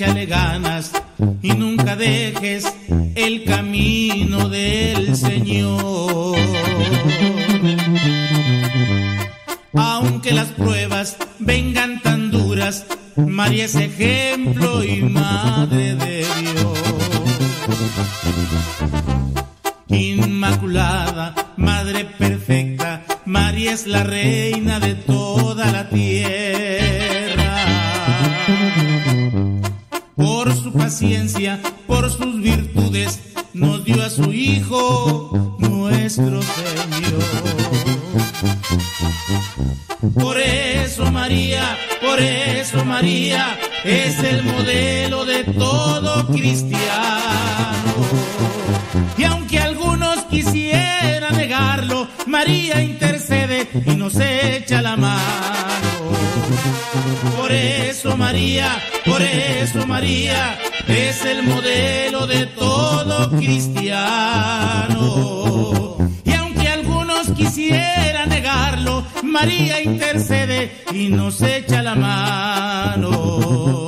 échale ganas y nunca dejes el camino del Señor. Aunque las pruebas vengan tan duras, María es ejemplo y madre de Dios. Inmaculada, madre perfecta, María es la reina de toda la tierra. Paciencia, por sus virtudes, nos dio a su Hijo, nuestro Señor. Por eso María, por eso María es el modelo de todo cristiano. Y aunque algunos quisieran negarlo, María intercede y nos echa la mano. Por eso María, por eso María es el modelo de todo cristiano. Y aunque algunos quisieran negarlo, María intercede y nos echa la mano.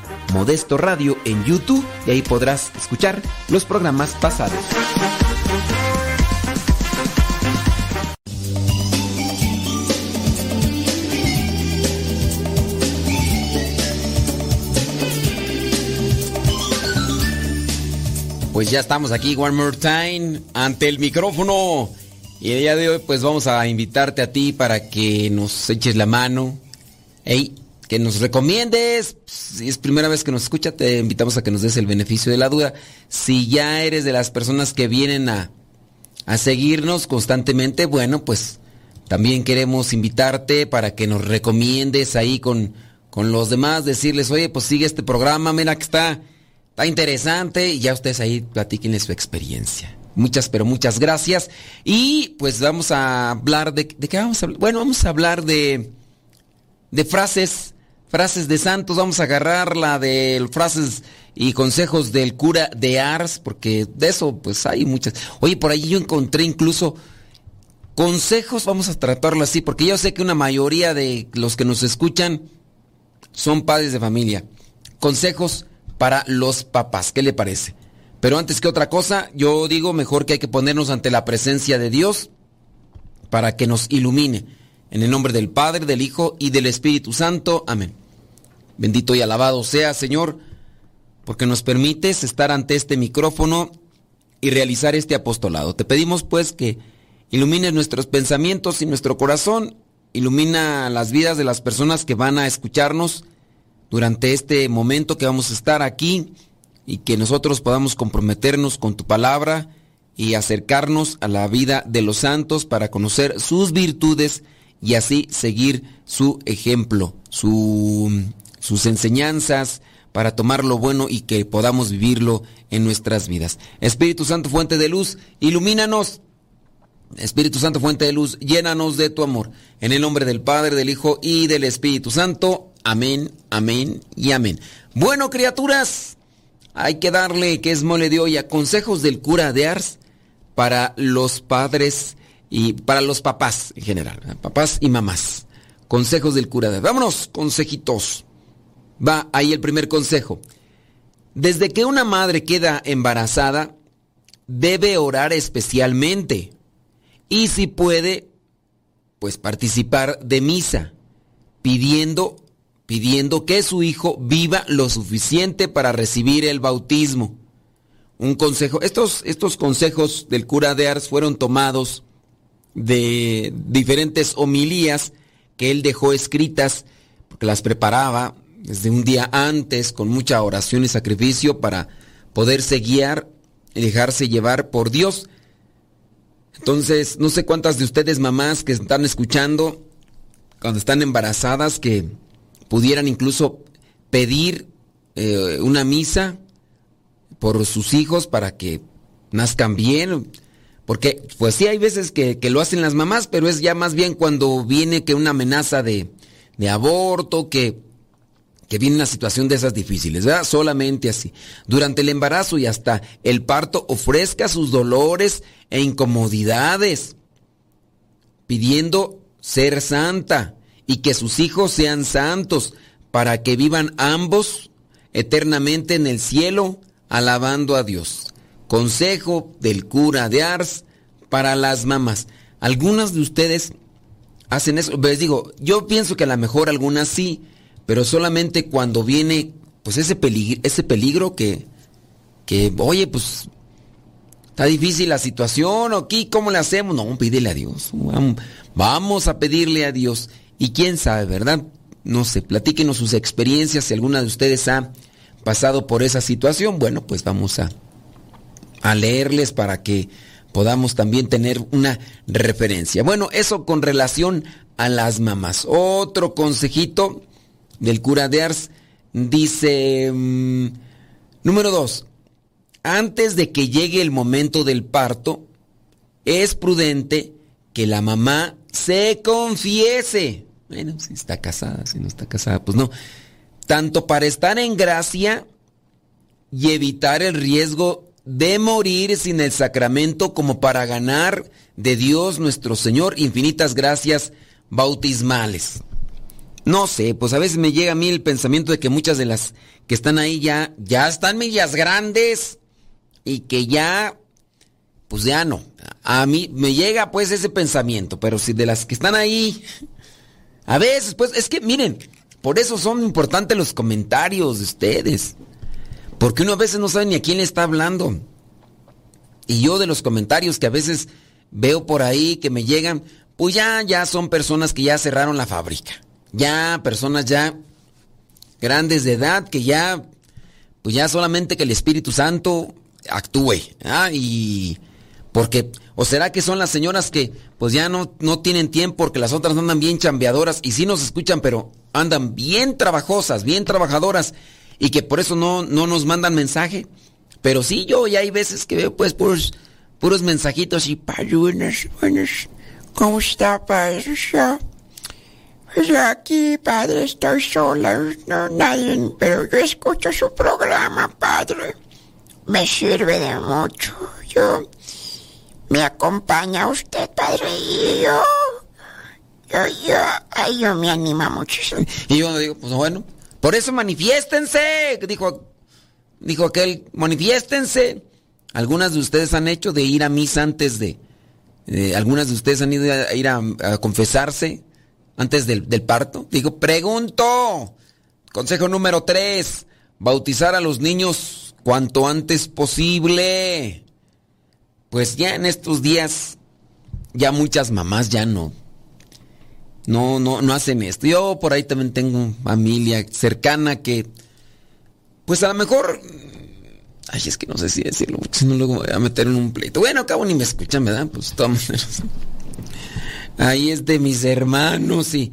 Modesto Radio en YouTube y ahí podrás escuchar los programas pasados. Pues ya estamos aquí one more time ante el micrófono. Y el día de hoy pues vamos a invitarte a ti para que nos eches la mano. Ey, que nos recomiendes. Si es primera vez que nos escucha, te invitamos a que nos des el beneficio de la duda. Si ya eres de las personas que vienen a, a seguirnos constantemente, bueno, pues también queremos invitarte para que nos recomiendes ahí con, con los demás, decirles, oye, pues sigue este programa, mira que está, está interesante, y ya ustedes ahí platiquenles su experiencia. Muchas, pero muchas gracias. Y pues vamos a hablar de... ¿De qué vamos a hablar? Bueno, vamos a hablar de, de frases, frases de santos. Vamos a agarrar la de frases y consejos del cura de Ars, porque de eso pues hay muchas. Oye, por ahí yo encontré incluso consejos, vamos a tratarlo así, porque yo sé que una mayoría de los que nos escuchan son padres de familia. Consejos para los papás, ¿qué le parece? Pero antes que otra cosa, yo digo mejor que hay que ponernos ante la presencia de Dios para que nos ilumine. En el nombre del Padre, del Hijo y del Espíritu Santo. Amén. Bendito y alabado sea, Señor, porque nos permites estar ante este micrófono y realizar este apostolado. Te pedimos pues que ilumines nuestros pensamientos y nuestro corazón, ilumina las vidas de las personas que van a escucharnos durante este momento que vamos a estar aquí y que nosotros podamos comprometernos con tu palabra y acercarnos a la vida de los santos para conocer sus virtudes y así seguir su ejemplo, sus enseñanzas, para tomar lo bueno y que podamos vivirlo en nuestras vidas. Espíritu Santo, fuente de luz, ilumínanos. Espíritu Santo, fuente de luz, llénanos de tu amor. En el nombre del Padre, del Hijo y del Espíritu Santo. Amén, amén y amén. Bueno, criaturas, hay que darle, que es mole de hoy, a consejos del cura de Ars para los padres y para los papás en general, papás y mamás. Consejos del cura de Ars. Vámonos, consejitos. Va ahí el primer consejo. Desde que una madre queda embarazada, debe orar especialmente. Y si puede, pues participar de misa, pidiendo pidiendo que su hijo viva lo suficiente para recibir el bautismo. Un consejo, estos, estos consejos del cura de Ars fueron tomados de diferentes homilías que él dejó escritas, porque las preparaba desde un día antes con mucha oración y sacrificio para poderse guiar y dejarse llevar por Dios. Entonces, no sé cuántas de ustedes mamás que están escuchando cuando están embarazadas que pudieran incluso pedir eh, una misa por sus hijos para que nazcan bien. Porque, pues sí, hay veces que, lo hacen las mamás, pero es ya más bien cuando viene que una amenaza de, de aborto, que, que viene una situación de esas difíciles, ¿verdad? Solamente así. Durante el embarazo y hasta el parto ofrezca sus dolores e incomodidades, pidiendo ser santa y que sus hijos sean santos, para que vivan ambos eternamente en el cielo, alabando a Dios. Consejo del cura de Ars para las mamás. Algunas de ustedes hacen eso. Les digo, yo pienso que a lo mejor algunas sí, pero solamente cuando viene pues ese peligro, ese peligro que, que, oye, pues está difícil la situación, aquí, ¿cómo le hacemos? No, pídele a Dios. Vamos a pedirle a Dios. Y quién sabe, ¿verdad? No sé, platíquenos sus experiencias, si alguna de ustedes ha pasado por esa situación, bueno, pues vamos a, a leerles para que podamos también tener una referencia. Bueno, eso con relación a las mamás. Otro consejito del cura de Ars dice, mm, número dos, antes de que llegue el momento del parto, es prudente que la mamá se confiese. Bueno, si está casada, si no está casada, pues no. Tanto para estar en gracia y evitar el riesgo de morir sin el sacramento como para ganar de Dios nuestro Señor infinitas gracias bautismales. No sé, pues a veces me llega a mí el pensamiento de que muchas de las que están ahí ya, ya están millas grandes y que ya, pues ya no. A mí me llega pues ese pensamiento, pero si de las que están ahí a veces, pues, es que miren, por eso son importantes los comentarios de ustedes. Porque uno a veces no sabe ni a quién le está hablando. Y yo de los comentarios que a veces veo por ahí que me llegan, pues ya, ya son personas que ya cerraron la fábrica. Ya, personas ya grandes de edad que ya, pues ya solamente que el Espíritu Santo actúe. ¿ah? Y porque, o será que son las señoras que pues ya no, no tienen tiempo porque las otras andan bien chambeadoras y sí nos escuchan, pero andan bien trabajosas, bien trabajadoras y que por eso no, no nos mandan mensaje. Pero sí, yo ya hay veces que veo pues puros, puros mensajitos y padre, buenas, buenas, ¿cómo está padre? Pues aquí, padre, estoy sola, no nadie, pero yo escucho su programa, padre. Me sirve de mucho. Yo ¿Me acompaña usted, padre? Y yo, yo, yo, ay, yo me anima muchísimo. Y yo digo, pues bueno, por eso manifiéstense, dijo, dijo aquel, manifiéstense. Algunas de ustedes han hecho de ir a misa antes de, algunas de ustedes han ido a ir a, confesarse antes del, del parto. Digo, pregunto. Consejo número tres, bautizar a los niños cuanto antes posible pues ya en estos días, ya muchas mamás ya no, no, no, no hacen esto. Yo por ahí también tengo familia cercana que, pues a lo mejor Ay, es que no sé si decirlo, no luego voy a meter en un pleito. Bueno, acabo ni me escuchan, ¿verdad? Pues de todas maneras. Ahí es de mis hermanos y...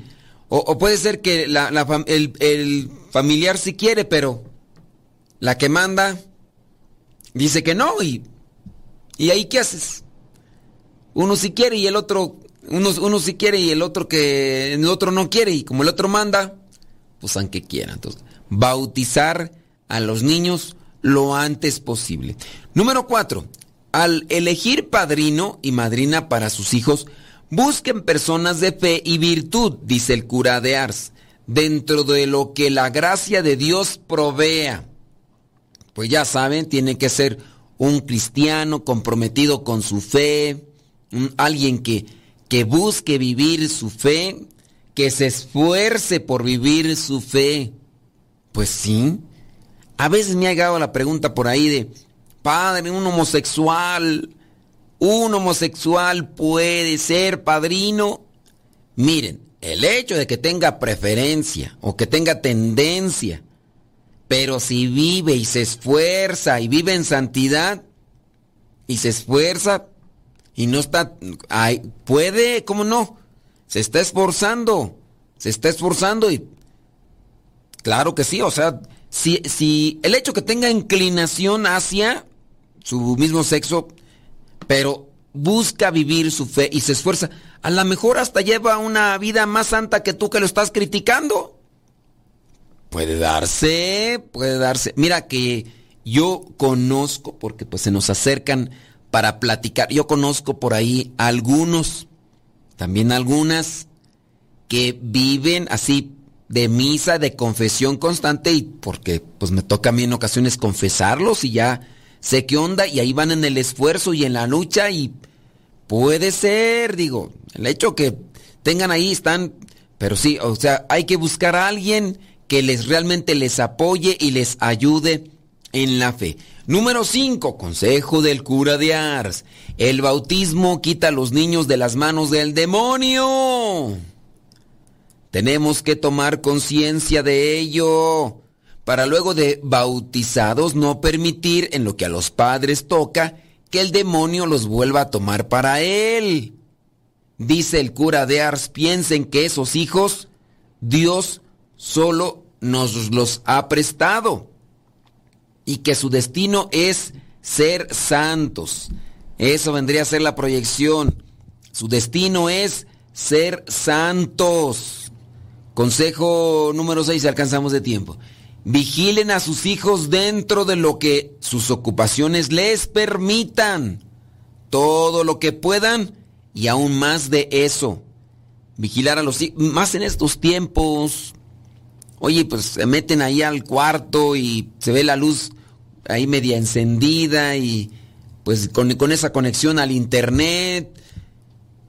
O, puede ser que el, el familiar sí quiere, pero la que manda dice que no y... ¿Y ahí qué haces? Uno sí quiere y el otro... Uno, uno sí quiere y el otro que... El otro no quiere y como el otro manda, pues aunque quiera. Entonces, bautizar a los niños lo antes posible. Número cuatro, al elegir padrino y madrina para sus hijos, busquen personas de fe y virtud, dice el cura de Ars, dentro de lo que la gracia de Dios provea. Pues ya saben, tiene que ser un cristiano comprometido con su fe, alguien que, que busque vivir su fe, que se esfuerce por vivir su fe. Pues sí, a veces me ha llegado la pregunta por ahí de, padre, un homosexual, un homosexual puede ser padrino. Miren, el hecho de que tenga preferencia o que tenga tendencia, pero si vive y se esfuerza y vive en santidad y se esfuerza y no está, puede, ¿cómo no? Se está esforzando, se está esforzando y claro que sí, o sea, si, si el hecho que tenga inclinación hacia su mismo sexo, pero busca vivir su fe y se esfuerza, a lo mejor hasta lleva una vida más santa que tú que lo estás criticando. Puede darse, puede darse. Mira que yo conozco, porque pues se nos acercan para platicar, yo conozco por ahí algunos, también algunas, que viven así de misa, de confesión constante y porque pues me toca a mí en ocasiones confesarlos y ya sé qué onda y ahí van en el esfuerzo y en la lucha y puede ser, digo, el hecho que tengan ahí están, pero sí, o sea, hay que buscar a alguien que les realmente les apoye y les ayude en la fe. Número 5, consejo del cura de Ars. El bautismo quita a los niños de las manos del demonio. Tenemos que tomar conciencia de ello para luego de bautizados no permitir en lo que a los padres toca que el demonio los vuelva a tomar para él. Dice el cura de Ars, piensen que esos hijos Dios solo nos los ha prestado y que su destino es ser santos. Eso vendría a ser la proyección. Su destino es ser santos. Consejo número 6, alcanzamos de tiempo. Vigilen a sus hijos dentro de lo que sus ocupaciones les permitan. Todo lo que puedan y aún más de eso. Vigilar a los hijos, más en estos tiempos. Oye, pues se meten ahí al cuarto y se ve la luz ahí media encendida y pues con, con esa conexión al internet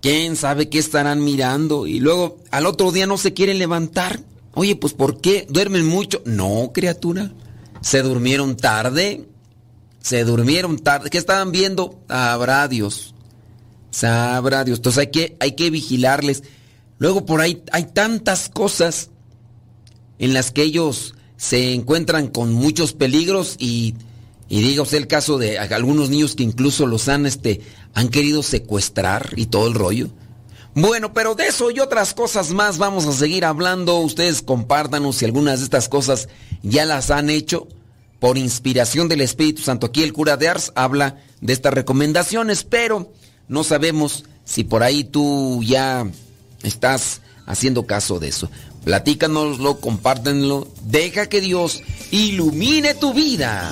¿Quién sabe qué estarán mirando? Y luego al otro día no se quieren levantar. Oye, pues ¿por qué? ¿Duermen mucho? No, criatura. ¿Se durmieron tarde? ¿Se durmieron tarde? ¿Qué estaban viendo? Habrá Dios. Sabrá Dios. Entonces hay que, hay que vigilarles. Luego por ahí hay tantas cosas en las que ellos se encuentran con muchos peligros y y diga usted el caso de algunos niños que incluso los han, este, han querido secuestrar y todo el rollo. Bueno, pero de eso y otras cosas más vamos a seguir hablando. Ustedes compártanos si algunas de estas cosas ya las han hecho. Por inspiración del Espíritu Santo. Aquí el cura de Ars habla de estas recomendaciones, pero no sabemos si por ahí tú ya estás haciendo caso de eso. Platícanoslo, compártenlo. Deja que Dios ilumine tu vida.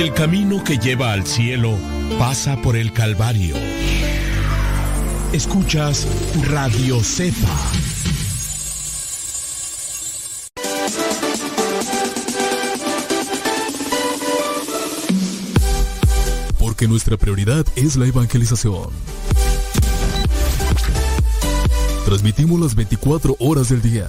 El camino que lleva al cielo pasa por el Calvario. Escuchas Radio Cepa. Porque nuestra prioridad es la evangelización. Transmitimos las 24 horas del día.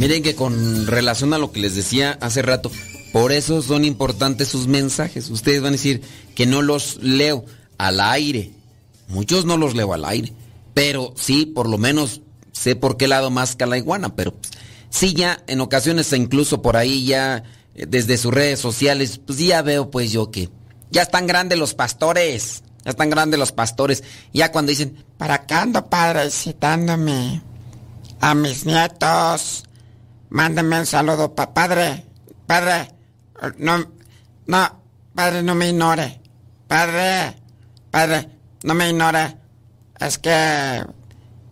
Miren que con relación a lo que les decía hace rato, por eso son importantes sus mensajes. Ustedes van a decir que no los leo al aire. Muchos no los leo al aire. Pero sí, por lo menos sé por qué lado más que la iguana. Pero sí, ya en ocasiones, incluso por ahí, ya eh, desde sus redes sociales, pues ya veo pues yo que ya están grandes los pastores. Ya están grandes los pastores. Ya cuando dicen, ¿para acá ando padre citándome a mis nietos? Mándame un saludo, pa padre. Padre, no, no, padre, no me ignore. Padre, padre, no me ignore. Es que,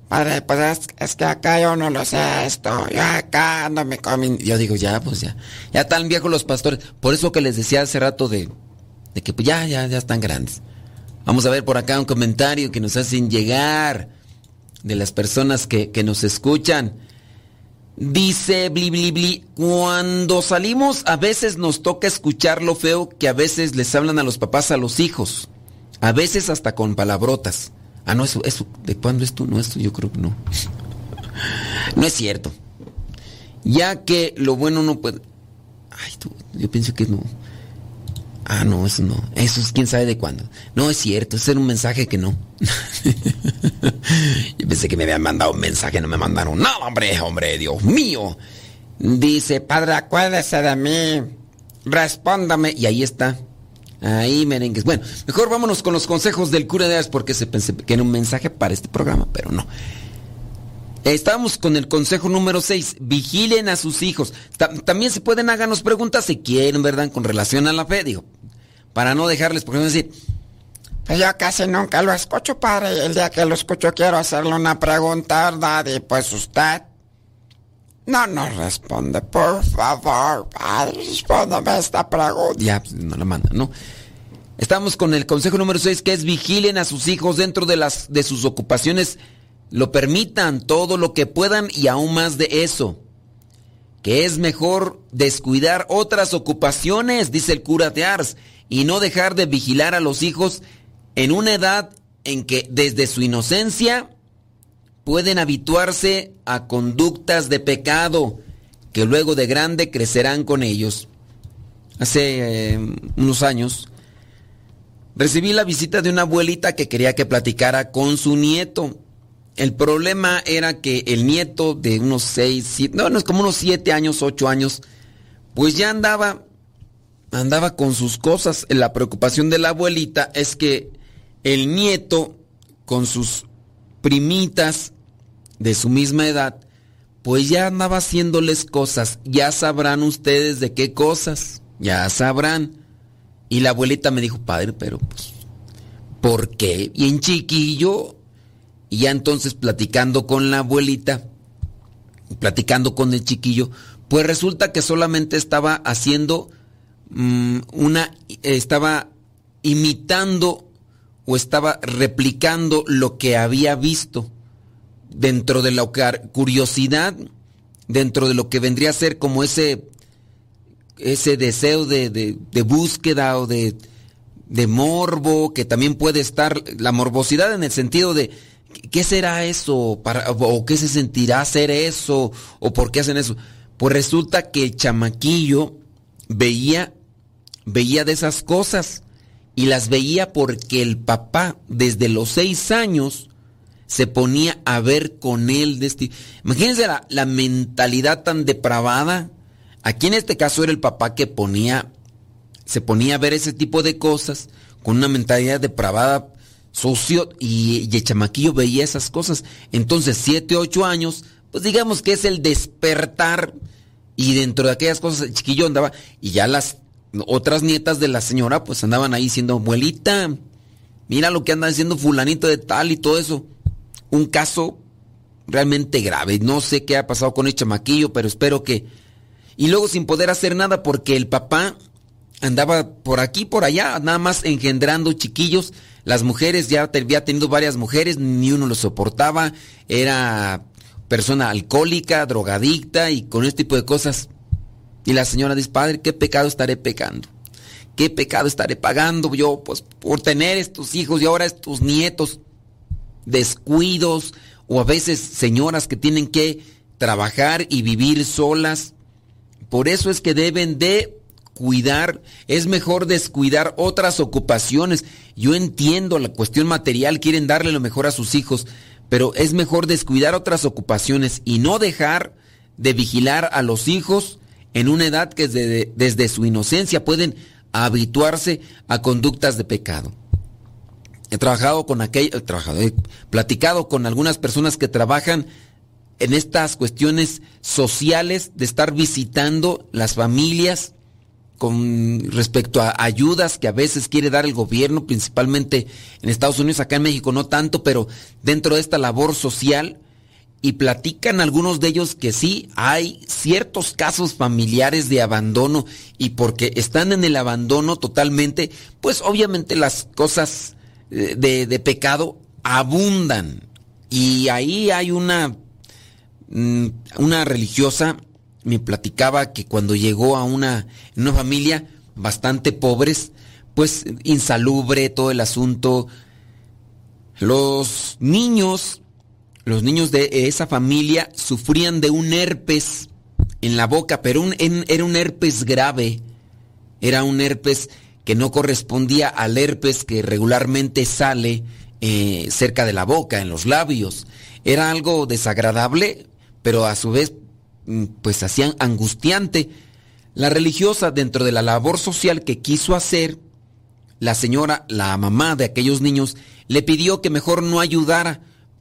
padre, pues es, que acá yo no lo sé esto. Yo acá ando me comiendo. Yo digo, ya, pues ya. Ya están viejos los pastores. Por eso que les decía hace rato de, de que pues ya, ya, ya están grandes. Vamos a ver por acá un comentario que nos hacen llegar de las personas que, que nos escuchan. Dice Bli Bli Bli, cuando salimos a veces nos toca escuchar lo feo que a veces les hablan a los papás a los hijos. A veces hasta con palabrotas. Ah, no, eso, eso, ¿de cuándo es? No, esto yo creo que no. No es cierto. Ya que lo bueno no puede... Ay, tú, yo pienso que no. Ah, no, eso no. Eso es quién sabe de cuándo. No es cierto, ese era un mensaje que no. Yo pensé que me habían mandado un mensaje, no me mandaron. No, hombre, hombre, Dios mío. Dice, padre, acuérdese de mí. Respóndame. Y ahí está. Ahí, merengues. Bueno, mejor vámonos con los consejos del cura de Ars porque se pensé que era un mensaje para este programa, pero no. Estamos con el consejo número 6. Vigilen a sus hijos. También se pueden háganos preguntas si quieren, ¿verdad? Con relación a la fe. Digo, para no dejarles, porque decir, pues yo casi nunca lo escucho, padre. El día que lo escucho quiero hacerle una pregunta, ¿verdad? Y pues usted no nos responde, por favor, padre, respóndame esta pregunta. Ya, pues, no la manda, ¿no? Estamos con el consejo número 6, que es vigilen a sus hijos dentro de, las, de sus ocupaciones, lo permitan todo lo que puedan y aún más de eso. Que es mejor descuidar otras ocupaciones, dice el cura de Ars y no dejar de vigilar a los hijos en una edad en que desde su inocencia pueden habituarse a conductas de pecado que luego de grande crecerán con ellos. Hace eh, unos años recibí la visita de una abuelita que quería que platicara con su nieto. El problema era que el nieto de unos seis, siete, no, no es como unos siete años, ocho años, pues ya andaba andaba con sus cosas. La preocupación de la abuelita es que el nieto, con sus primitas de su misma edad, pues ya andaba haciéndoles cosas. Ya sabrán ustedes de qué cosas. Ya sabrán. Y la abuelita me dijo, padre, pero pues, ¿por qué? Y en chiquillo. Y ya entonces platicando con la abuelita, platicando con el chiquillo, pues resulta que solamente estaba haciendo Mm, una estaba imitando o estaba replicando lo que había visto dentro de la curiosidad, dentro de lo que vendría a ser como ese ese deseo de, de, búsqueda o de, de morbo, que también puede estar la morbosidad en el sentido de ¿qué será eso? Para, ¿O qué se sentirá hacer eso? ¿O por qué hacen eso? Pues resulta que el chamaquillo veía, veía de esas cosas y las veía porque el papá desde los seis años se ponía a ver con él. De este... Imagínense la, la mentalidad tan depravada. Aquí en este caso era el papá que ponía, se ponía a ver ese tipo de cosas con una mentalidad depravada, sucio, y, el chamaquillo veía esas cosas. Entonces, siete, ocho años, pues digamos que es el despertar, y dentro de aquellas cosas el chiquillo andaba, y ya las otras nietas de la señora, pues andaban ahí diciendo, abuelita, mira lo que anda haciendo fulanito de tal y todo eso un caso realmente grave. No sé qué ha pasado con el chamaquillo, pero espero que... Y luego sin poder hacer nada porque el papá andaba por aquí, por allá, nada más engendrando chiquillos. Las mujeres, ya había tenido varias mujeres, ni uno lo soportaba. Era persona alcohólica, drogadicta y con este tipo de cosas. Y la señora dice, padre, ¿qué pecado estaré pecando? ¿Qué pecado estaré pagando yo? Pues por tener estos hijos y ahora estos nietos descuidos o a veces señoras que tienen que trabajar y vivir solas. Por eso es que deben de cuidar, es mejor descuidar otras ocupaciones. Yo entiendo la cuestión material, quieren darle lo mejor a sus hijos, pero es mejor descuidar otras ocupaciones y no dejar de vigilar a los hijos en una edad que desde, desde su inocencia pueden habituarse a conductas de pecado. He trabajado con aquel, trabajado, he platicado con algunas personas que trabajan en estas cuestiones sociales de estar visitando las familias con respecto a ayudas que a veces quiere dar el gobierno, principalmente en Estados Unidos, acá en México no tanto, pero dentro de esta labor social, y platican algunos de ellos que sí, hay ciertos casos familiares de abandono, y porque están en el abandono totalmente, pues obviamente las cosas de, pecado abundan. Y ahí hay una, mm, una religiosa, me platicaba que cuando llegó a una, una familia bastante pobres, pues insalubre todo el asunto, los niños, los niños de esa familia sufrían de un herpes en la boca, pero un, era un herpes grave, era un herpes que no correspondía al herpes que regularmente sale eh, cerca de la boca, en los labios. Era algo desagradable, pero a su vez, mm, pues hacían angustiante. La religiosa, dentro de la labor social que quiso hacer, la señora, la mamá de aquellos niños, le pidió que mejor no ayudara.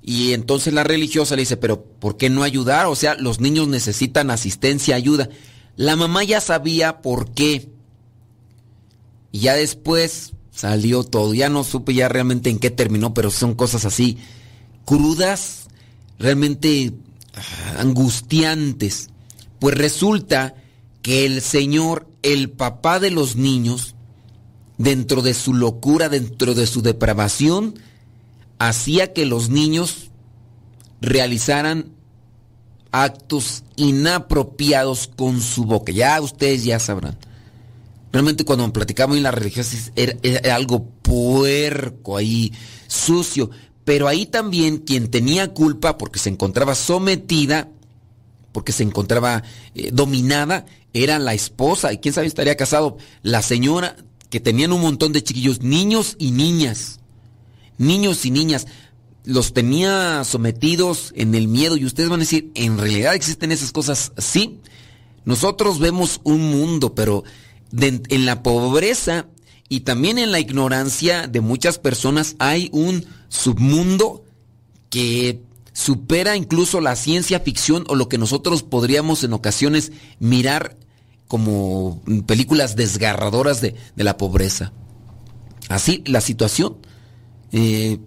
Y entonces la religiosa le dice, pero ¿por qué no ayudar? O sea, los niños necesitan asistencia, ayuda. La mamá ya sabía por qué. Y ya después salió todo. Ya no supe ya realmente en qué terminó, pero son cosas así crudas, realmente ah, angustiantes. Pues resulta que el Señor, el papá de los niños, dentro de su locura, dentro de su depravación, hacía que los niños realizaran actos inapropiados con su boca. Ya ustedes ya sabrán. Realmente cuando platicamos en la religión era, algo puerco ahí, sucio. Pero ahí también quien tenía culpa porque se encontraba sometida, porque se encontraba eh, dominada, era la esposa. Y quién sabe estaría casado. La señora que tenían un montón de chiquillos, niños y niñas. Niños y niñas. Los tenía sometidos en el miedo y ustedes van a decir, ¿en realidad existen esas cosas? Sí. Nosotros vemos un mundo, pero en la pobreza y también en la ignorancia de muchas personas hay un submundo que supera incluso la ciencia ficción o lo que nosotros podríamos en ocasiones mirar como películas desgarradoras de, la pobreza. Así la situación. Eh,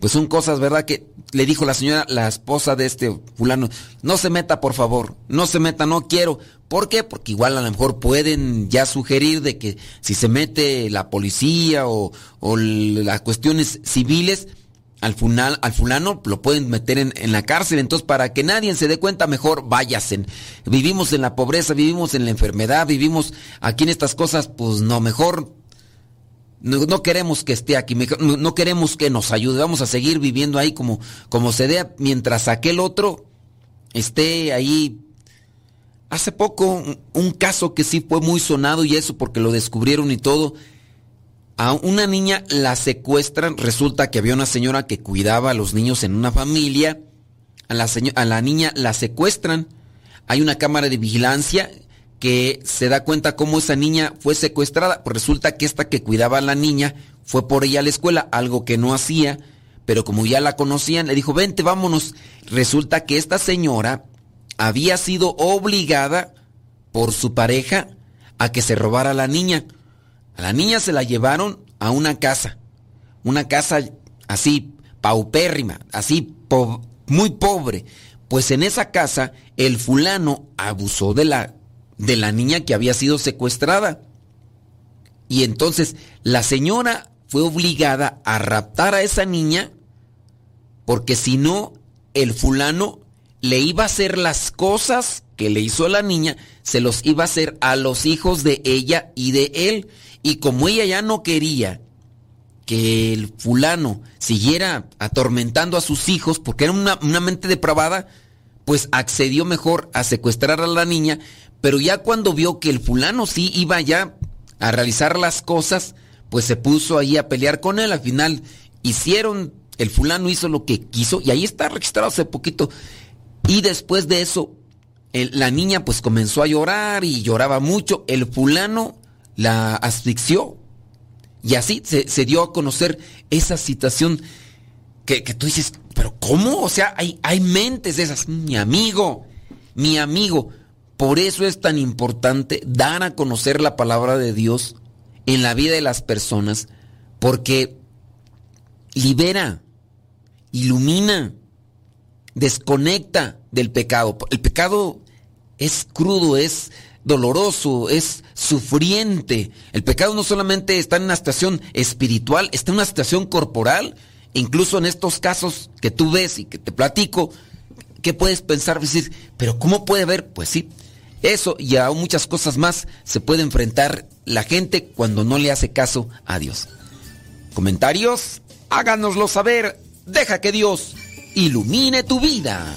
pues son cosas, ¿verdad? Que le dijo la señora, la esposa de este fulano, no se meta, por favor, no se meta, no quiero. ¿Por qué? Porque igual a lo mejor pueden ya sugerir de que si se mete la policía o, las cuestiones civiles, al, funal, al fulano lo pueden meter en, en, la cárcel. Entonces, para que nadie se dé cuenta, mejor váyasen. Vivimos en la pobreza, vivimos en la enfermedad, vivimos aquí en estas cosas, pues no, mejor no, queremos que esté aquí, no, queremos que nos ayude, vamos a seguir viviendo ahí como, como se dé, mientras aquel otro esté ahí. Hace poco, un caso que sí fue muy sonado y eso porque lo descubrieron y todo, a una niña la secuestran, resulta que había una señora que cuidaba a los niños en una familia, a la, a la niña la secuestran, hay una cámara de vigilancia que se da cuenta cómo esa niña fue secuestrada, pues resulta que esta que cuidaba a la niña fue por ella a la escuela, algo que no hacía, pero como ya la conocían, le dijo, vente, vámonos. Resulta que esta señora había sido obligada por su pareja a que se robara a la niña. A la niña se la llevaron a una casa, una casa así paupérrima, así muy pobre. Pues en esa casa el fulano abusó de la de la niña que había sido secuestrada. Y entonces la señora fue obligada a raptar a esa niña porque si no, el fulano le iba a hacer las cosas que le hizo a la niña, se los iba a hacer a los hijos de ella y de él. Y como ella ya no quería que el fulano siguiera atormentando a sus hijos, porque era una, una mente depravada, pues accedió mejor a secuestrar a la niña pero ya cuando vio que el fulano sí iba ya a realizar las cosas, pues se puso ahí a pelear con él. Al final hicieron, el fulano hizo lo que quiso y ahí está registrado hace poquito. Y después de eso, la niña pues comenzó a llorar y lloraba mucho. El fulano la asfixió. Y así se, dio a conocer esa situación que, que, tú dices, pero ¿cómo? O sea, hay, hay mentes de esas. Mi amigo, mi amigo. Por eso es tan importante dar a conocer la palabra de Dios en la vida de las personas, porque libera, ilumina, desconecta del pecado. El pecado es crudo, es doloroso, es sufriente. El pecado no solamente está en una situación espiritual, está en una situación corporal. Incluso en estos casos que tú ves y que te platico, ¿qué puedes pensar? Decir, pero ¿cómo puede haber? Pues sí, eso y a muchas cosas más se puede enfrentar la gente cuando no le hace caso a Dios. ¿Comentarios? Háganoslo saber. Deja que Dios ilumine tu vida.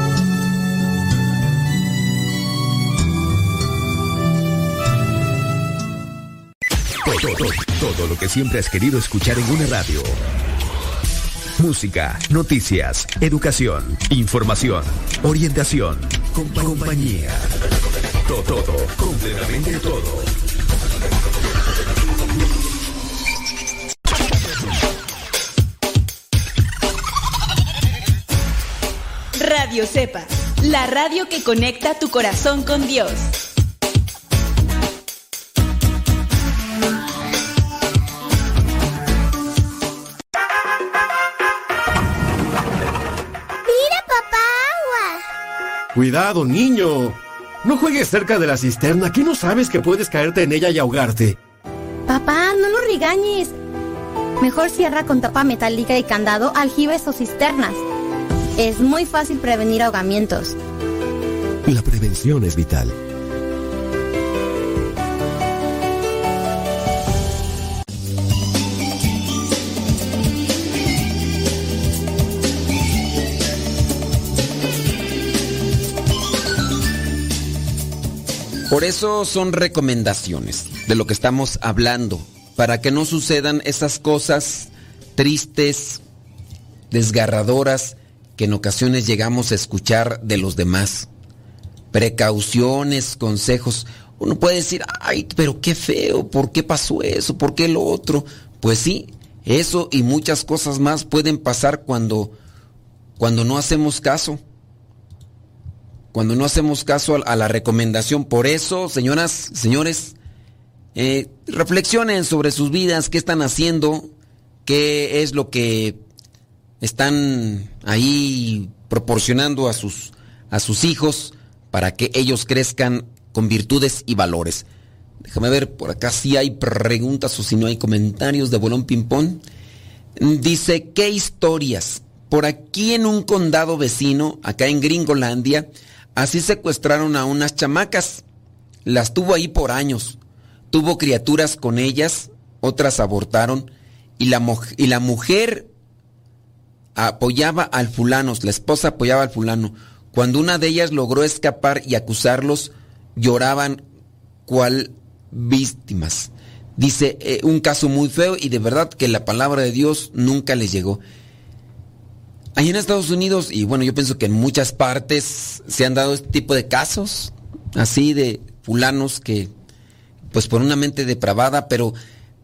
Todo, lo que siempre has querido escuchar en una radio. Música, noticias, educación, información, orientación, compañía. Todo, todo, completamente todo. Radio Cepa, la radio que conecta tu corazón con Dios. Cuidado, niño. No juegues cerca de la cisterna, aquí no sabes que puedes caerte en ella y ahogarte. Papá, no lo regañes. Mejor cierra con tapa metálica y candado aljibes o cisternas. Es muy fácil prevenir ahogamientos. La prevención es vital. Por eso son recomendaciones de lo que estamos hablando, para que no sucedan esas cosas tristes, desgarradoras, que en ocasiones llegamos a escuchar de los demás. Precauciones, consejos. Uno puede decir, ay, pero qué feo, ¿por qué pasó eso? ¿Por qué lo otro? Pues sí, eso y muchas cosas más pueden pasar cuando, cuando no hacemos caso cuando no hacemos caso a, la recomendación. Por eso, señoras, señores, eh, reflexionen sobre sus vidas, qué están haciendo, qué es lo que están ahí proporcionando a sus, a sus hijos para que ellos crezcan con virtudes y valores. Déjame ver, por acá si hay preguntas o si no hay comentarios de Bolón Pimpón. Dice, ¿qué historias? Por aquí en un condado vecino, acá en Gringolandia, Así secuestraron a unas chamacas. Las tuvo ahí por años. Tuvo criaturas con ellas, otras abortaron y la, y la mujer apoyaba al fulano, la esposa apoyaba al fulano. Cuando una de ellas logró escapar y acusarlos, lloraban cual víctimas. Dice, eh, un caso muy feo y de verdad que la palabra de Dios nunca les llegó. Ahí en Estados Unidos, y bueno, yo pienso que en muchas partes se han dado este tipo de casos, así de fulanos que, pues por una mente depravada, pero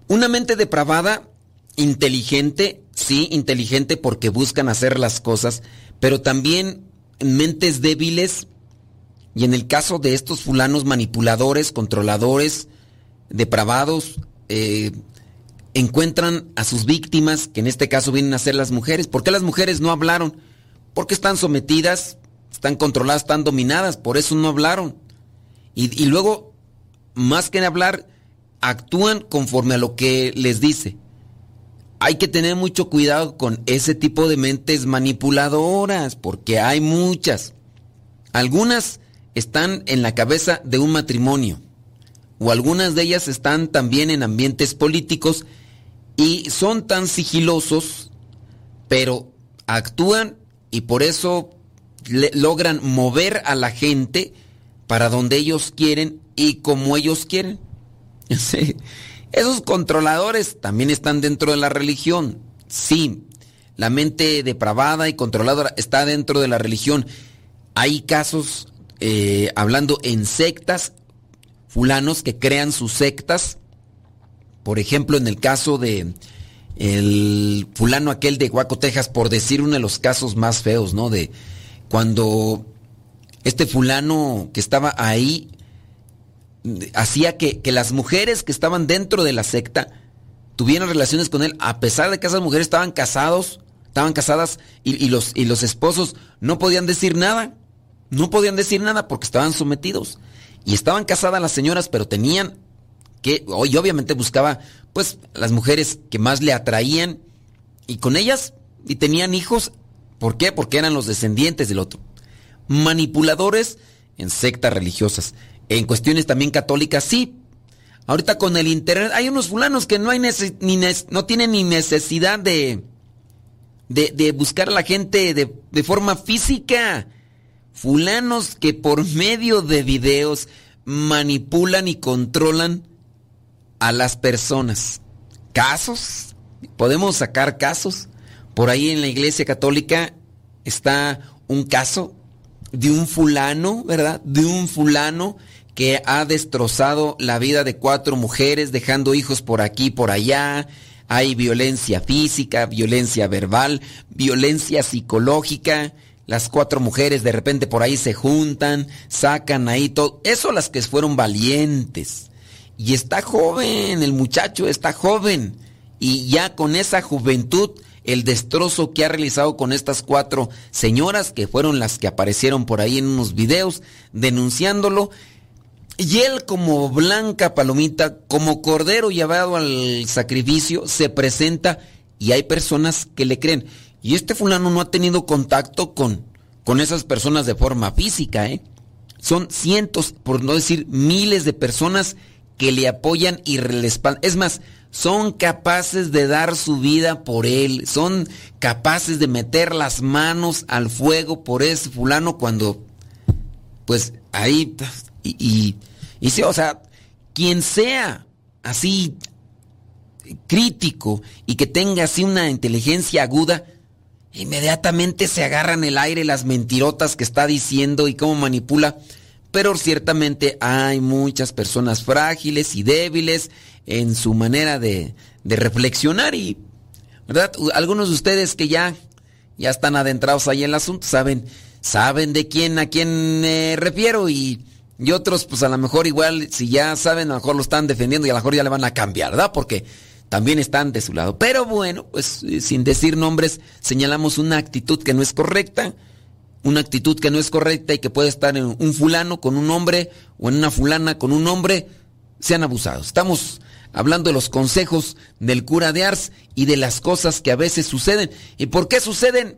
una mente depravada, inteligente, sí, inteligente porque buscan hacer las cosas, pero también mentes débiles, y en el caso de estos fulanos manipuladores, controladores, depravados, eh, encuentran a sus víctimas, que en este caso vienen a ser las mujeres. ¿Por qué las mujeres no hablaron? Porque están sometidas, están controladas, están dominadas, por eso no hablaron. Y, luego, más que hablar, actúan conforme a lo que les dice. Hay que tener mucho cuidado con ese tipo de mentes manipuladoras, porque hay muchas. Algunas están en la cabeza de un matrimonio, o algunas de ellas están también en ambientes políticos y son tan sigilosos, pero actúan y por eso logran mover a la gente para donde ellos quieren y como ellos quieren. Esos controladores también están dentro de la religión. Sí, la mente depravada y controladora está dentro de la religión. Hay casos, eh, hablando en sectas, fulanos que crean sus sectas por ejemplo, en el caso de el fulano aquel de Guaco, Texas, por decir uno de los casos más feos, ¿no? De cuando este fulano que estaba ahí hacía que, las mujeres que estaban dentro de la secta tuvieran relaciones con él, a pesar de que esas mujeres estaban casados, estaban casadas y, los, y los esposos no podían decir nada, no podían decir nada porque estaban sometidos. Y estaban casadas las señoras, pero tenían que y obviamente buscaba pues las mujeres que más le atraían y con ellas y tenían hijos, ¿por qué? Porque eran los descendientes del otro. Manipuladores en sectas religiosas, en cuestiones también católicas, sí. Ahorita con el internet hay unos fulanos que no hay ni no tienen ni necesidad de, de, buscar a la gente de forma física. Fulanos que por medio de videos manipulan y controlan a las personas. ¿Casos? ¿Podemos sacar casos? Por ahí en la iglesia católica está un caso de un fulano, ¿verdad? De un fulano que ha destrozado la vida de cuatro mujeres, dejando hijos por aquí, por allá. Hay violencia física, violencia verbal, violencia psicológica. Las cuatro mujeres de repente por ahí se juntan, sacan ahí todo. Eso las que fueron valientes. Y está joven, el muchacho está joven. Y ya con esa juventud el destrozo que ha realizado con estas cuatro señoras que fueron las que aparecieron por ahí en unos videos denunciándolo. Y él como blanca palomita, como cordero llevado al sacrificio, se presenta y hay personas que le creen. Y este fulano no ha tenido contacto con, con esas personas de forma física, ¿eh? Son cientos, por no decir miles de personas que le apoyan y le Es más, son capaces de dar su vida por él, son capaces de meter las manos al fuego por ese fulano cuando, pues ahí, y, y, y sí, o sea, quien sea así crítico y que tenga así una inteligencia aguda, inmediatamente se agarran el aire las mentirotas que está diciendo y cómo manipula. Pero ciertamente hay muchas personas frágiles y débiles en su manera de, de reflexionar y, ¿verdad? Algunos de ustedes que ya, ya están adentrados ahí en el asunto saben, saben de quién, a quién me refiero y, y otros pues a lo mejor igual si ya saben a lo mejor lo están defendiendo y a lo mejor ya le van a cambiar, ¿verdad? Porque también están de su lado. Pero bueno, pues eh, sin decir nombres, señalamos una actitud que no es correcta, una actitud que no es correcta y que puede estar en un fulano con un hombre o en una fulana con un hombre, sean abusados. Estamos hablando de los consejos del cura de Ars y de las cosas que a veces suceden. ¿Y por qué suceden?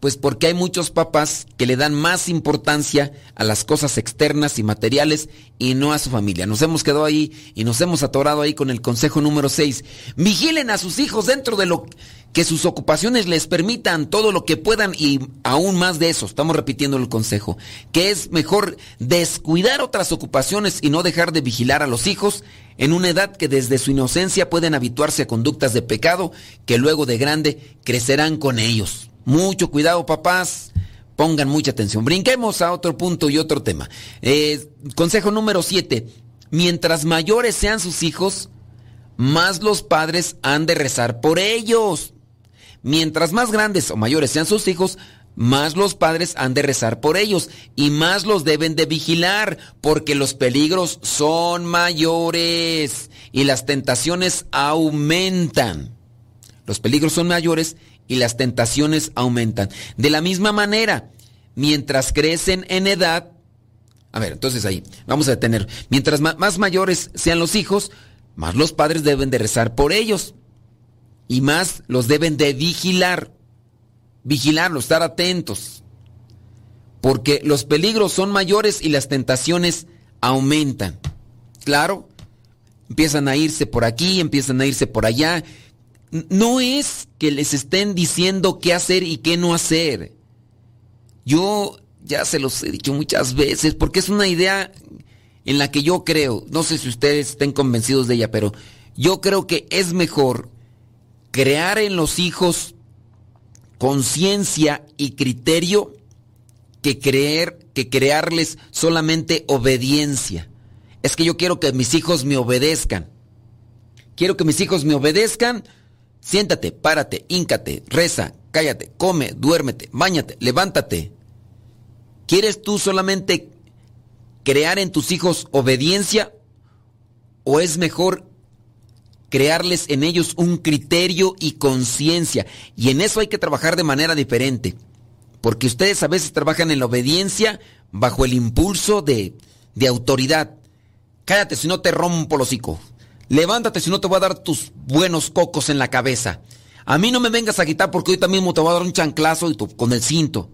Pues porque hay muchos papás que le dan más importancia a las cosas externas y materiales y no a su familia. Nos hemos quedado ahí y nos hemos atorado ahí con el consejo número 6. Vigilen a sus hijos dentro de lo que sus ocupaciones les permitan todo lo que puedan y aún más de eso. Estamos repitiendo el consejo. Que es mejor descuidar otras ocupaciones y no dejar de vigilar a los hijos en una edad que desde su inocencia pueden habituarse a conductas de pecado que luego de grande crecerán con ellos. Mucho cuidado, papás. Pongan mucha atención. Brinquemos a otro punto y otro tema. Eh, consejo número 7. Mientras mayores sean sus hijos, más los padres han de rezar por ellos. Mientras más grandes o mayores sean sus hijos, más los padres han de rezar por ellos y más los deben de vigilar, porque los peligros son mayores y las tentaciones aumentan. Los peligros son mayores y las tentaciones aumentan. De la misma manera, mientras crecen en edad, a ver, entonces ahí, vamos a detener, mientras más mayores sean los hijos, más los padres deben de rezar por ellos y más los deben de vigilar, vigilarlos, estar atentos, porque los peligros son mayores y las tentaciones aumentan. Claro, empiezan a irse por aquí, empiezan a irse por allá, no es que les estén diciendo qué hacer y qué no hacer. Yo ya se los he dicho muchas veces porque es una idea en la que yo creo, no sé si ustedes estén convencidos de ella, pero yo creo que es mejor crear en los hijos conciencia y criterio que creer que crearles solamente obediencia. Es que yo quiero que mis hijos me obedezcan. Quiero que mis hijos me obedezcan Siéntate, párate, híncate, reza, cállate, come, duérmete, bañate, levántate. ¿Quieres tú solamente crear en tus hijos obediencia o es mejor crearles en ellos un criterio y conciencia? Y en eso hay que trabajar de manera diferente. Porque ustedes a veces trabajan en la obediencia bajo el impulso de, de autoridad. Cállate si no te rompo los hocico. Levántate si no te voy a dar tus buenos cocos en la cabeza. A mí no me vengas a quitar porque hoy también te voy a dar un chanclazo y con el cinto.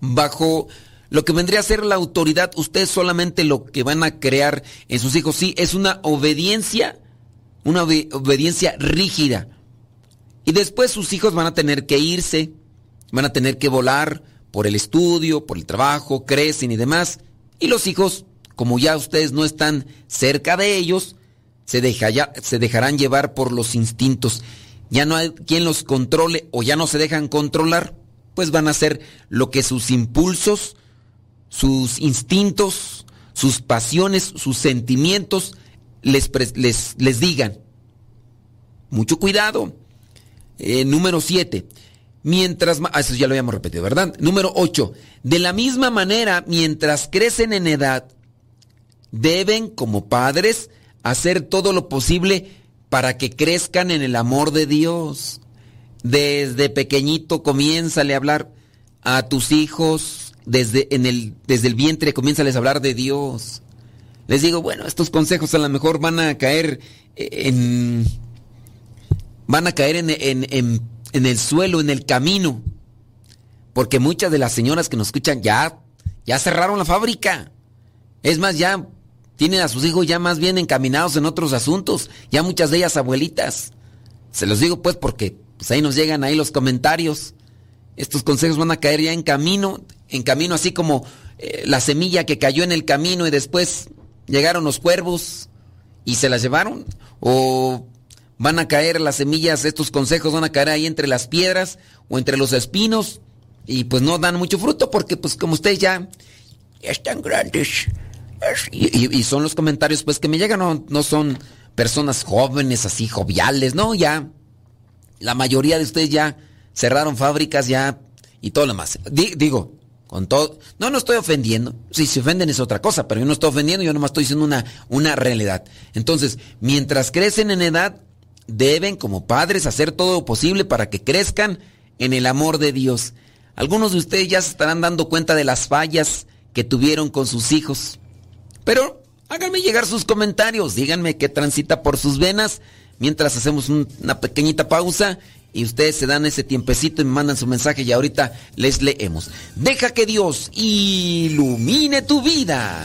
Bajo lo que vendría a ser la autoridad, ustedes solamente lo que van a crear en sus hijos, sí, es una obediencia, una obediencia rígida. Y después sus hijos van a tener que irse, van a tener que volar por el estudio, por el trabajo, crecen y demás. Y los hijos, como ya ustedes no están cerca de ellos, se, se dejarán llevar por los instintos. Ya no hay quien los controle o ya no se dejan controlar, pues van a hacer lo que sus impulsos, sus instintos, sus pasiones, sus sentimientos les, les, les digan. Mucho cuidado. Eh, número 7. Mientras ah, eso ya lo habíamos repetido, ¿verdad? Número 8. De la misma manera, mientras crecen en edad, deben como padres hacer todo lo posible para que crezcan en el amor de Dios. desde pequeñito comiénzale a hablar a tus hijos, desde, en el, desde el vientre comiénzales a hablar de Dios. Les digo, bueno, estos consejos a lo mejor van a caer en... van a caer en, en, en el suelo, en el camino. Porque muchas de las señoras que nos escuchan ya, ya cerraron la fábrica. Es más, ya tienen a sus hijos ya más bien encaminados en otros asuntos. Ya muchas de ellas abuelitas. Se los digo pues porque pues ahí nos llegan ahí los comentarios. Estos consejos van a caer ya en camino, en camino así como eh, la semilla que cayó en el camino y después llegaron los cuervos y se las llevaron. O van a caer las semillas, estos consejos van a caer ahí entre las piedras o entre los espinos y pues no dan mucho fruto porque pues como ustedes ya, están grandes. Y, son los comentarios pues que me llegan, no, no son personas jóvenes así, joviales, no, ya. La mayoría de ustedes ya cerraron fábricas ya y todo lo demás. digo, con todo. No, no estoy ofendiendo. Si se ofenden es otra cosa, pero yo no estoy ofendiendo, yo nomás estoy diciendo una, una realidad. Entonces, mientras crecen en edad, deben como padres hacer todo lo posible para que crezcan en el amor de Dios. Algunos de ustedes ya se estarán dando cuenta de las fallas que tuvieron con sus hijos. Pero háganme llegar sus comentarios, díganme qué transita por sus venas mientras hacemos una pequeñita pausa y ustedes se dan ese tiempecito y me mandan su mensaje y ahorita les leemos. Deja que Dios ilumine tu vida.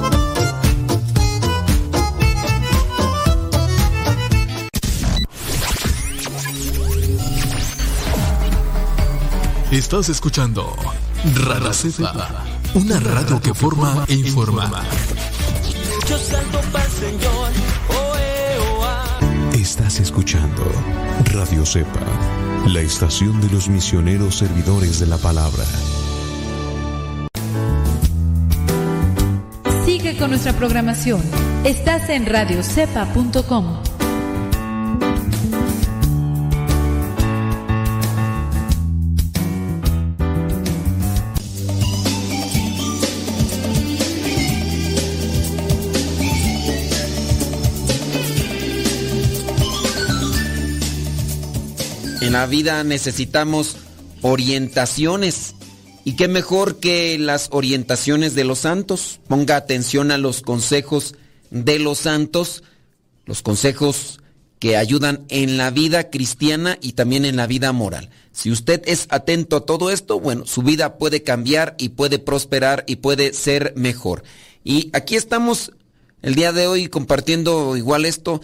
Estás escuchando Radio una radio que forma e informa. Estás escuchando Radio Cepa, la estación de los misioneros servidores de la palabra. Sigue con nuestra programación. Estás en radiocepa.com. la vida necesitamos orientaciones. Y qué mejor que las orientaciones de los santos. Ponga atención a los consejos de los santos, los consejos que ayudan en la vida cristiana y también en la vida moral. Si usted es atento a todo esto, bueno, su vida puede cambiar y puede prosperar y puede ser mejor. Y aquí estamos el día de hoy compartiendo igual esto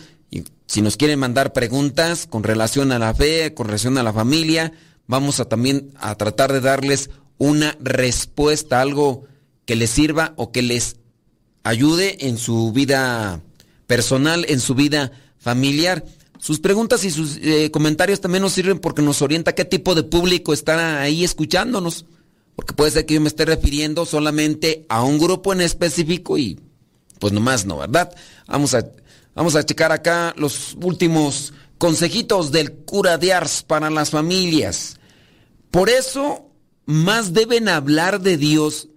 si nos quieren mandar preguntas con relación a la fe, con relación a la familia, vamos a también a tratar de darles una respuesta, algo que les sirva o que les ayude en su vida personal, en su vida familiar. Sus preguntas y sus eh, comentarios también nos sirven porque nos orienta qué tipo de público está ahí escuchándonos. Porque puede ser que yo me esté refiriendo solamente a un grupo en específico y pues nomás no, ¿verdad? Vamos a Vamos a checar acá los últimos consejitos del cura de Ars para las familias. Por eso, más deben hablar de Dios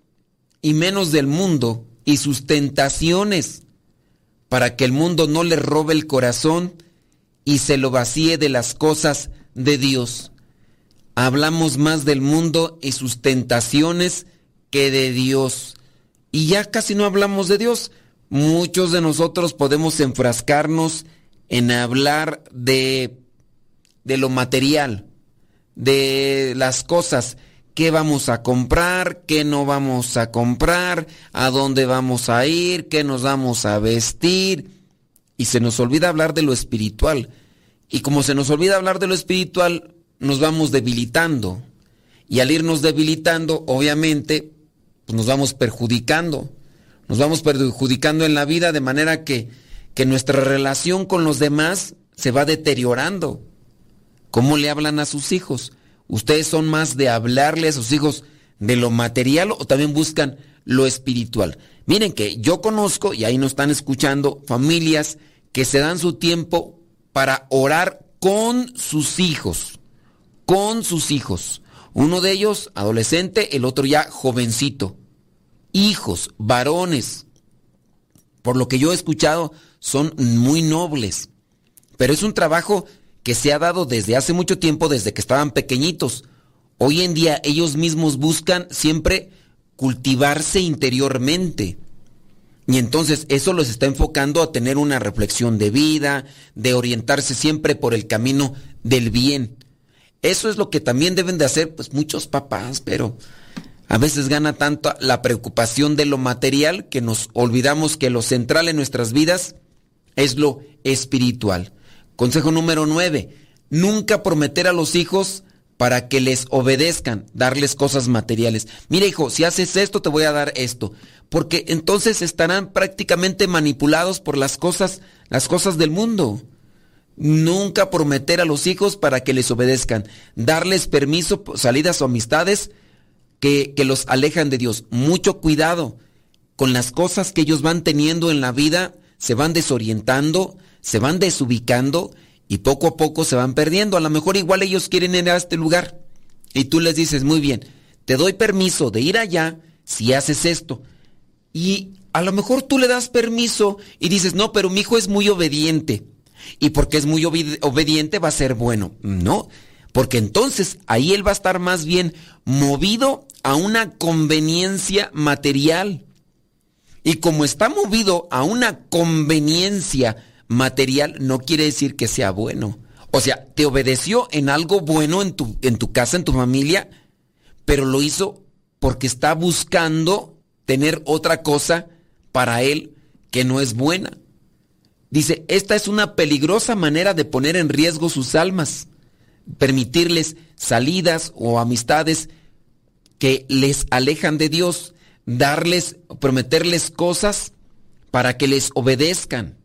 y menos del mundo y sus tentaciones, para que el mundo no le robe el corazón y se lo vacíe de las cosas de Dios. Hablamos más del mundo y sus tentaciones que de Dios. Y ya casi no hablamos de Dios muchos de nosotros podemos enfrascarnos en hablar de, de lo material, de las cosas, qué vamos a comprar, qué no vamos a comprar, a dónde vamos a ir, qué nos vamos a vestir. Y se nos olvida hablar de lo espiritual. Y como se nos olvida hablar de lo espiritual, nos vamos debilitando. Y al irnos debilitando, obviamente, pues nos vamos perjudicando. Nos vamos perjudicando en la vida de manera que, que nuestra relación con los demás se va deteriorando. ¿Cómo le hablan a sus hijos? ¿Ustedes son más de hablarle a sus hijos de lo material o también buscan lo espiritual? Miren que yo conozco, y ahí nos están escuchando, familias que se dan su tiempo para orar con sus hijos. Con sus hijos. Uno de ellos adolescente, el otro ya jovencito. Hijos, varones. Por lo que yo he escuchado, son muy nobles. Pero es un trabajo que se ha dado desde hace mucho tiempo, desde que estaban pequeñitos. Hoy en día ellos mismos buscan siempre cultivarse interiormente. Y entonces eso los está enfocando a tener una reflexión de vida, de orientarse siempre por el camino del bien. Eso es lo que también deben de hacer pues muchos papás, pero a veces gana tanto la preocupación de lo material que nos olvidamos que lo central en nuestras vidas es lo espiritual. Consejo número 9. Nunca prometer a los hijos para que les obedezcan, darles cosas materiales. Mira hijo, si haces esto te voy a dar esto, porque entonces estarán prácticamente manipulados por las cosas, las cosas del mundo. Nunca prometer a los hijos para que les obedezcan, darles permiso, salidas o amistades que, los alejan de Dios. Mucho cuidado con las cosas que ellos van teniendo en la vida, se van desorientando, se van desubicando y poco a poco se van perdiendo. A lo mejor igual ellos quieren ir a este lugar y tú les dices, muy bien, te doy permiso de ir allá si haces esto. Y a lo mejor tú le das permiso y dices, no, pero mi hijo es muy obediente. Y porque es muy obediente va a ser bueno. No, porque entonces ahí él va a estar más bien movido a una conveniencia material. Y como está movido a una conveniencia material no quiere decir que sea bueno. O sea, te obedeció en algo bueno en tu, en tu casa, en tu familia, pero lo hizo porque está buscando tener otra cosa para él que no es buena. Dice, esta es una peligrosa manera de poner en riesgo sus almas, permitirles salidas o amistades que les alejan de Dios, darles, prometerles cosas para que les obedezcan.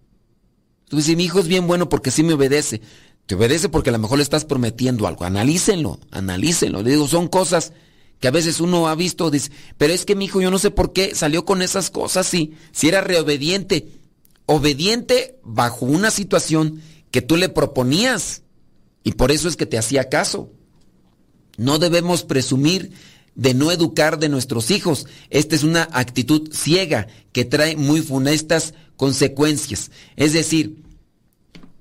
Tú dices, mi hijo es bien bueno porque sí me obedece. Te obedece porque a lo mejor le estás prometiendo algo. Analícenlo, analícenlo. Le digo, son cosas que a veces uno ha visto, dice, pero es que mi hijo yo no sé por qué salió con esas cosas si, si era reobediente. Obediente bajo una situación que tú le proponías. Y por eso es que te hacía caso. No debemos presumir de no educar de nuestros hijos. Esta es una actitud ciega que trae muy funestas consecuencias. Es decir,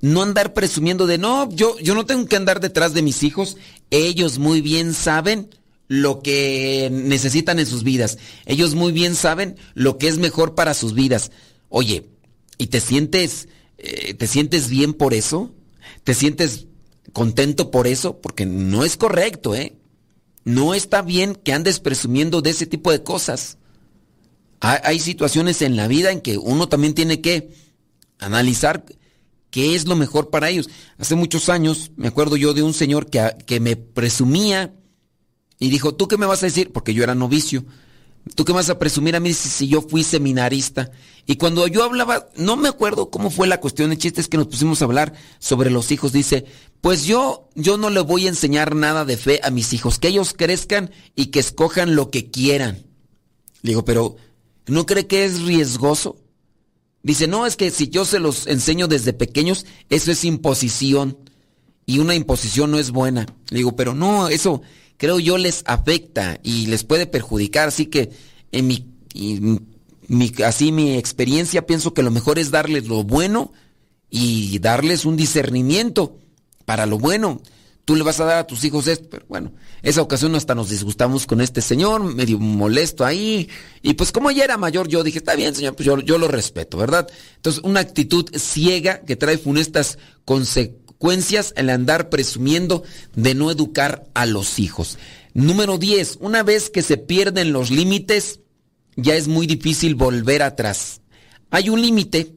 no andar presumiendo de no, yo, yo no tengo que andar detrás de mis hijos. Ellos muy bien saben lo que necesitan en sus vidas. Ellos muy bien saben lo que es mejor para sus vidas. Oye, ¿y te sientes, eh, te sientes bien por eso? ¿Te sientes contento por eso? Porque no es correcto, ¿eh? No está bien que andes presumiendo de ese tipo de cosas. Hay, situaciones en la vida en que uno también tiene que analizar qué es lo mejor para ellos. Hace muchos años me acuerdo yo de un señor que, que me presumía y dijo, ¿tú qué me vas a decir? Porque yo era novicio. ¿Tú qué vas a presumir a mí si, yo fui seminarista? Y cuando yo hablaba, no me acuerdo cómo fue la cuestión de chistes que nos pusimos a hablar sobre los hijos. Dice, pues yo, yo no le voy a enseñar nada de fe a mis hijos, que ellos crezcan y que escojan lo que quieran. Le digo, pero ¿no cree que es riesgoso? Dice, no, es que si yo se los enseño desde pequeños, eso es imposición. Y una imposición no es buena. Le digo, pero no, eso creo yo les afecta y les puede perjudicar. Así que en mi, mi, así mi experiencia pienso que lo mejor es darles lo bueno y darles un discernimiento para lo bueno tú le vas a dar a tus hijos esto, pero bueno, esa ocasión hasta nos disgustamos con este señor, medio molesto ahí, y pues como ya era mayor, yo dije, está bien, señor, pues yo, yo lo respeto, ¿verdad? Entonces, una actitud ciega que trae funestas consecuencias el andar presumiendo de no educar a los hijos. Número 10, una vez que se pierden los límites, ya es muy difícil volver atrás. Hay un límite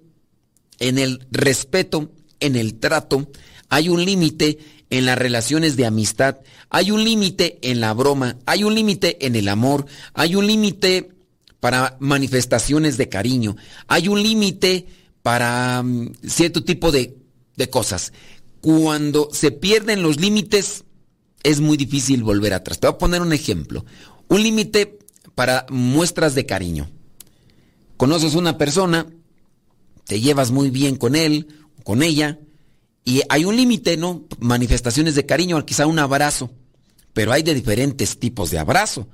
en el respeto, en el trato, hay un límite en las relaciones de amistad, hay un límite en la broma, hay un límite en el amor, hay un límite para manifestaciones de cariño, hay un límite para mm, cierto tipo de cosas. Cuando se pierden los límites, es muy difícil volver atrás. Te voy a poner un ejemplo. Un límite para muestras de cariño. Conoces una persona, te llevas muy bien con él, con ella, y hay un límite, ¿no? Manifestaciones de cariño, quizá un abrazo, pero hay de diferentes tipos de abrazo.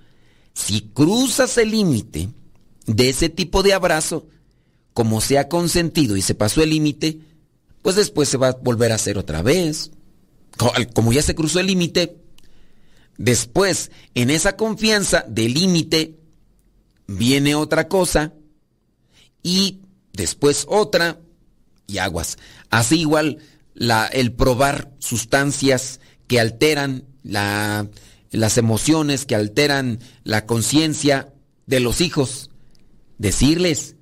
Si cruzas el límite de ese tipo de abrazo, como se ha consentido y se pasó el límite, pues después se va a volver a hacer otra vez. Como ya se cruzó el límite, después en esa confianza del límite viene otra cosa y después otra y aguas. Así igual el probar sustancias que alteran las emociones, que alteran la conciencia de los hijos. Decirles,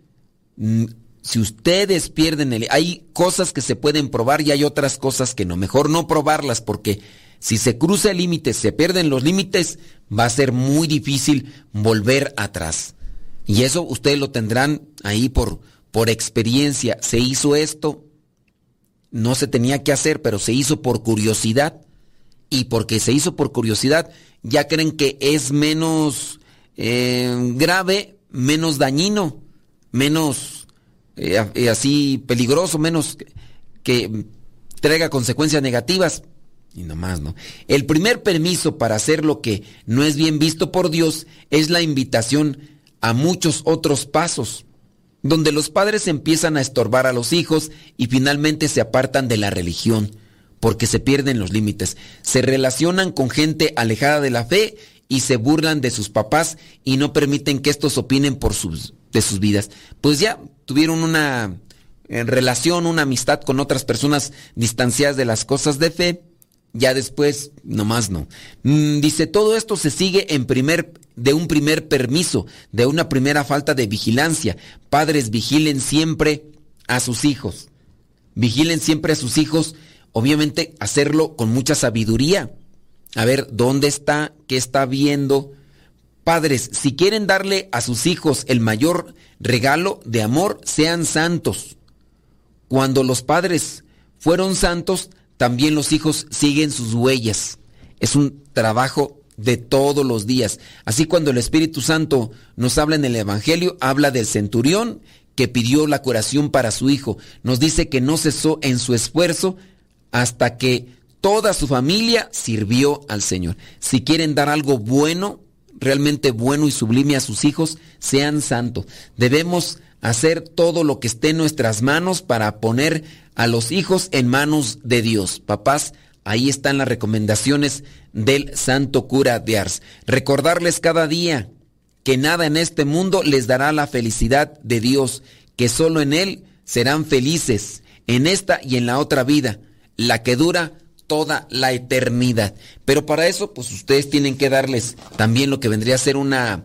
si ustedes pierden el... Hay cosas que se pueden probar y hay otras cosas que no. Mejor no probarlas porque si se cruza el límite, se pierden los límites, va a ser muy difícil volver atrás. Y eso ustedes lo tendrán ahí por, por experiencia. Se hizo esto, no se tenía que hacer, pero se hizo por curiosidad. Y porque se hizo por curiosidad, ya creen que es menos eh, grave, menos dañino, menos eh, así peligroso, menos que, que traiga consecuencias negativas. Y nomás, ¿no? El primer permiso para hacer lo que no es bien visto por Dios es la invitación a muchos otros pasos donde los padres empiezan a estorbar a los hijos y finalmente se apartan de la religión, porque se pierden los límites, se relacionan con gente alejada de la fe y se burlan de sus papás y no permiten que estos opinen por sus, de sus vidas. Pues ya tuvieron una relación, una amistad con otras personas distanciadas de las cosas de fe, ya después, nomás no. Mm, dice, todo esto se sigue en primer de un primer permiso, de una primera falta de vigilancia. Padres, vigilen siempre a sus hijos. Vigilen siempre a sus hijos, obviamente hacerlo con mucha sabiduría. A ver, ¿dónde está? ¿Qué está viendo? Padres, si quieren darle a sus hijos el mayor regalo de amor, sean santos. Cuando los padres fueron santos, también los hijos siguen sus huellas. Es un trabajo de todos los días. Así cuando el Espíritu Santo nos habla en el Evangelio, habla del centurión que pidió la curación para su hijo. Nos dice que no cesó en su esfuerzo hasta que toda su familia sirvió al Señor. Si quieren dar algo bueno, realmente bueno y sublime a sus hijos, sean santos. Debemos hacer todo lo que esté en nuestras manos para poner a los hijos en manos de Dios. Papás, ahí están las recomendaciones del santo cura de Ars. Recordarles cada día que nada en este mundo les dará la felicidad de Dios, que solo en Él serán felices, en esta y en la otra vida, la que dura toda la eternidad. Pero para eso, pues ustedes tienen que darles también lo que vendría a ser una,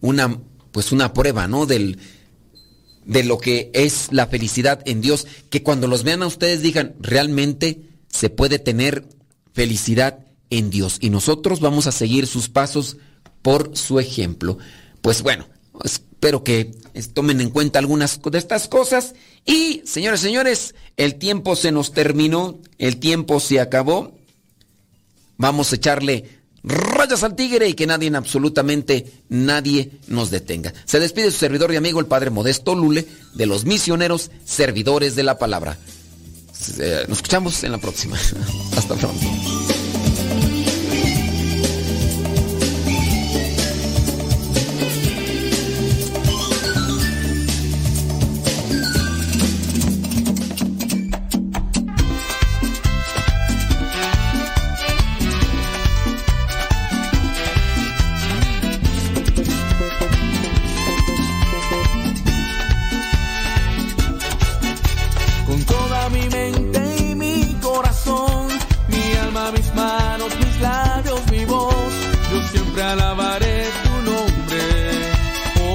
una, pues una prueba, ¿no? Del, de lo que es la felicidad en Dios, que cuando los vean a ustedes digan, realmente se puede tener felicidad en Dios. Y nosotros vamos a seguir sus pasos por su ejemplo. Pues bueno, espero que tomen en cuenta algunas de estas cosas. Y, señores, señores, el tiempo se nos terminó, el tiempo se acabó. Vamos a echarle rayas al tigre y que nadie, absolutamente nadie nos detenga. Se despide su servidor y amigo, el Padre Modesto Lule, de los misioneros servidores de la palabra. Eh, nos escuchamos en la próxima. Hasta pronto.